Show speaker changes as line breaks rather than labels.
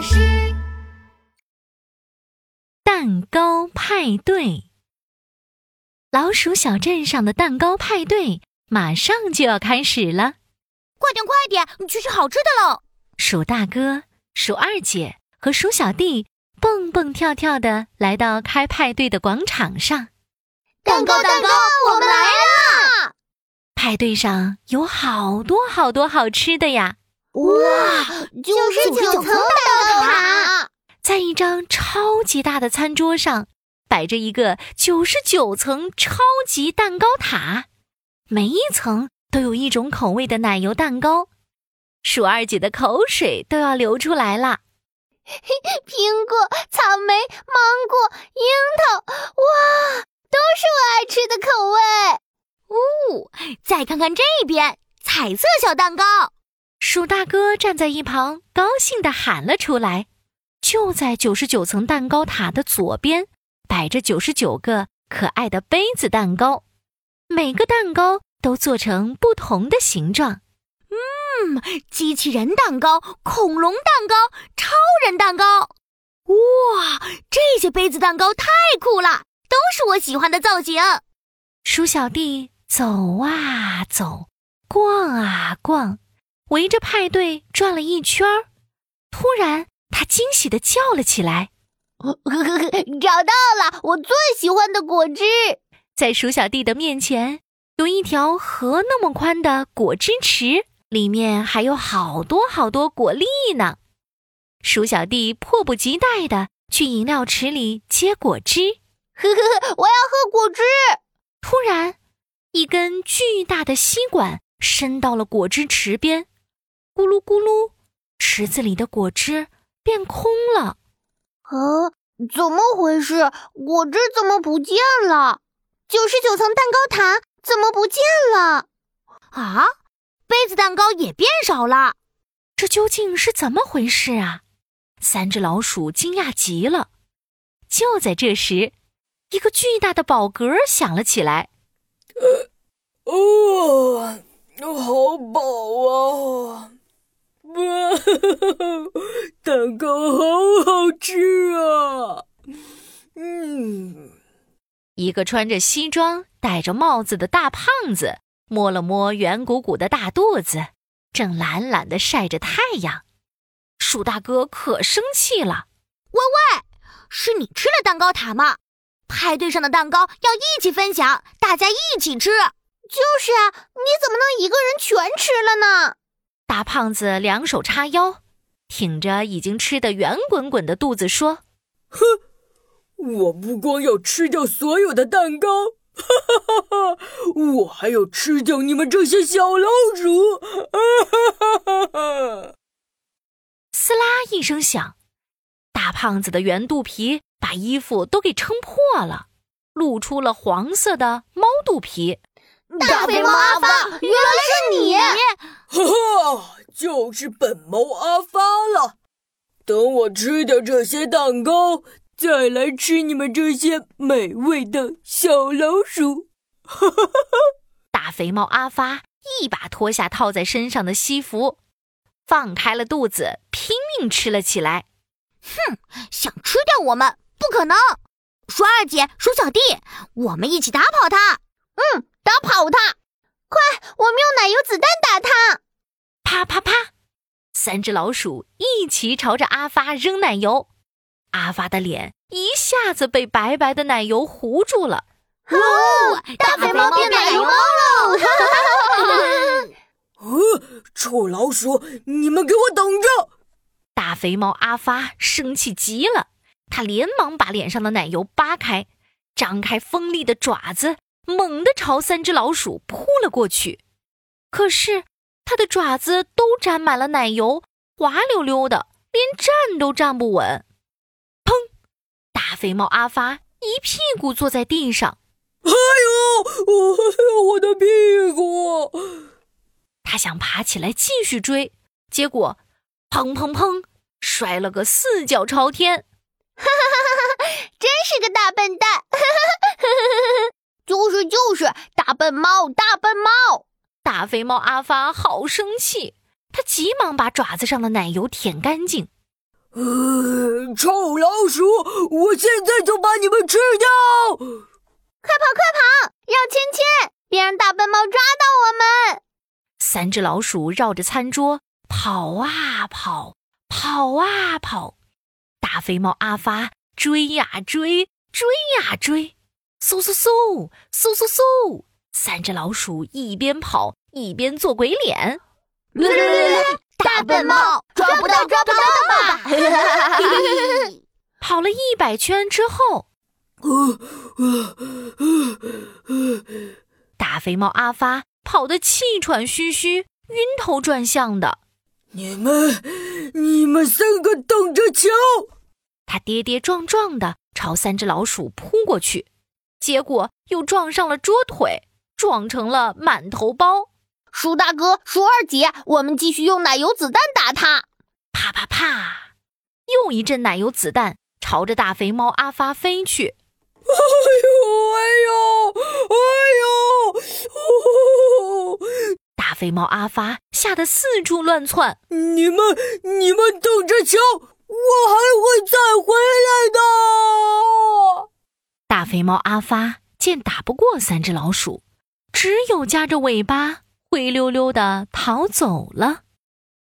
巴士。蛋糕派对，老鼠小镇上的蛋糕派对马上就要开始了。
快点，快点，你去吃好吃的喽！
鼠大哥、鼠二姐和鼠小弟蹦蹦跳跳的来到开派对的广场上。
蛋糕，蛋糕，我们来啦！
派对上有好多好多好吃的呀！
哇，九十九层蛋糕塔，
在一张超级大的餐桌上摆着一个九十九层超级蛋糕塔，每一层都有一种口味的奶油蛋糕。鼠二姐的口水都要流出来了。
苹果、草莓、芒果、樱桃，哇，都是我爱吃的口味。哦，再看看这边，彩色小蛋糕。
鼠大哥站在一旁，高兴地喊了出来：“就在九十九层蛋糕塔的左边，摆着九十九个可爱的杯子蛋糕，每个蛋糕都做成不同的形状。
嗯，机器人蛋糕、恐龙蛋糕、超人蛋糕。哇，这些杯子蛋糕太酷了，都是我喜欢的造型。”
鼠小弟走啊走，逛啊逛。围着派对转了一圈儿，突然他惊喜地叫了起来：“
找到了我最喜欢的果汁！”
在鼠小弟的面前，有一条河那么宽的果汁池，里面还有好多好多果粒呢。鼠小弟迫不及待地去饮料池里接果汁。
呵呵呵，我要喝果汁！
突然，一根巨大的吸管伸到了果汁池边。咕噜咕噜，池子里的果汁变空了。
啊，怎么回事？果汁怎么不见了？九十九层蛋糕塔怎么不见了？啊，杯子蛋糕也变少了。
这究竟是怎么回事啊？三只老鼠惊讶极了。就在这时，一个巨大的饱嗝响了起来。
呃哦，好饱啊！哇，蛋糕好好吃啊！
嗯，一个穿着西装、戴着帽子的大胖子摸了摸圆鼓鼓的大肚子，正懒懒的晒着太阳。鼠大哥可生气了：“
喂喂，是你吃了蛋糕塔吗？派对上的蛋糕要一起分享，大家一起吃。就是啊，你怎么能一个人全吃了呢？”
大胖子两手叉腰，挺着已经吃得圆滚滚的肚子说：“
哼，我不光要吃掉所有的蛋糕，哈哈哈哈，我还要吃掉你们这些小老鼠！”哈哈哈哈
撕拉一声响，大胖子的圆肚皮把衣服都给撑破了，露出了黄色的猫肚皮。
大肥猫阿发，原来是你！
哈哈，就是本猫阿发了。等我吃掉这些蛋糕，再来吃你们这些美味的小老鼠。哈哈哈哈！
大肥猫阿发一把脱下套在身上的西服，放开了肚子，拼命吃了起来。
哼，想吃掉我们不可能！鼠二姐、鼠小弟，我们一起打跑它。嗯。打跑它！快，我们用奶油子弹打它！
啪啪啪！三只老鼠一起朝着阿发扔奶油，阿发的脸一下子被白白的奶油糊住了。
哦，大肥猫变奶油猫喽！哈哈哈哈哈！
呃，臭老鼠，你们给我等着！
大肥猫阿发生气极了，他连忙把脸上的奶油扒开，张开锋利的爪子。猛地朝三只老鼠扑了过去，可是它的爪子都沾满了奶油，滑溜溜的，连站都站不稳。砰！大肥猫阿发一屁股坐在地上。
哎呦，我我的屁股！
他想爬起来继续追，结果砰砰砰，摔了个四脚朝天。
哈哈哈哈哈！真是个大笨蛋！哈哈哈哈哈！就是就是大笨猫，大笨猫，
大肥猫阿发好生气，他急忙把爪子上的奶油舔干净。
呃，臭老鼠，我现在就把你们吃掉！
快跑，快跑！绕圈圈，别让大笨猫抓到我们！
三只老鼠绕着餐桌跑啊跑，跑啊跑。大肥猫阿发追呀追，追呀追，嗖嗖嗖，嗖嗖嗖。三只老鼠一边跑一边做鬼脸。
大笨猫抓不到，抓不到吧？
跑了一百圈之后，大肥猫阿发跑得气喘吁吁、晕头转向的。
你们，你们三个等着瞧！
他跌跌撞撞的朝三只老鼠扑过去，结果又撞上了桌腿，撞成了满头包。
鼠大哥，鼠二姐，我们继续用奶油子弹打他！
啪啪啪，又一阵奶油子弹朝着大肥猫阿发飞去。
哎呦哎呦哎呦！
大肥猫阿发吓得四处乱窜。
你们你们等着瞧，我还会再回来的！
大肥猫阿发见打不过三只老鼠，只有夹着尾巴。灰溜溜的逃走了。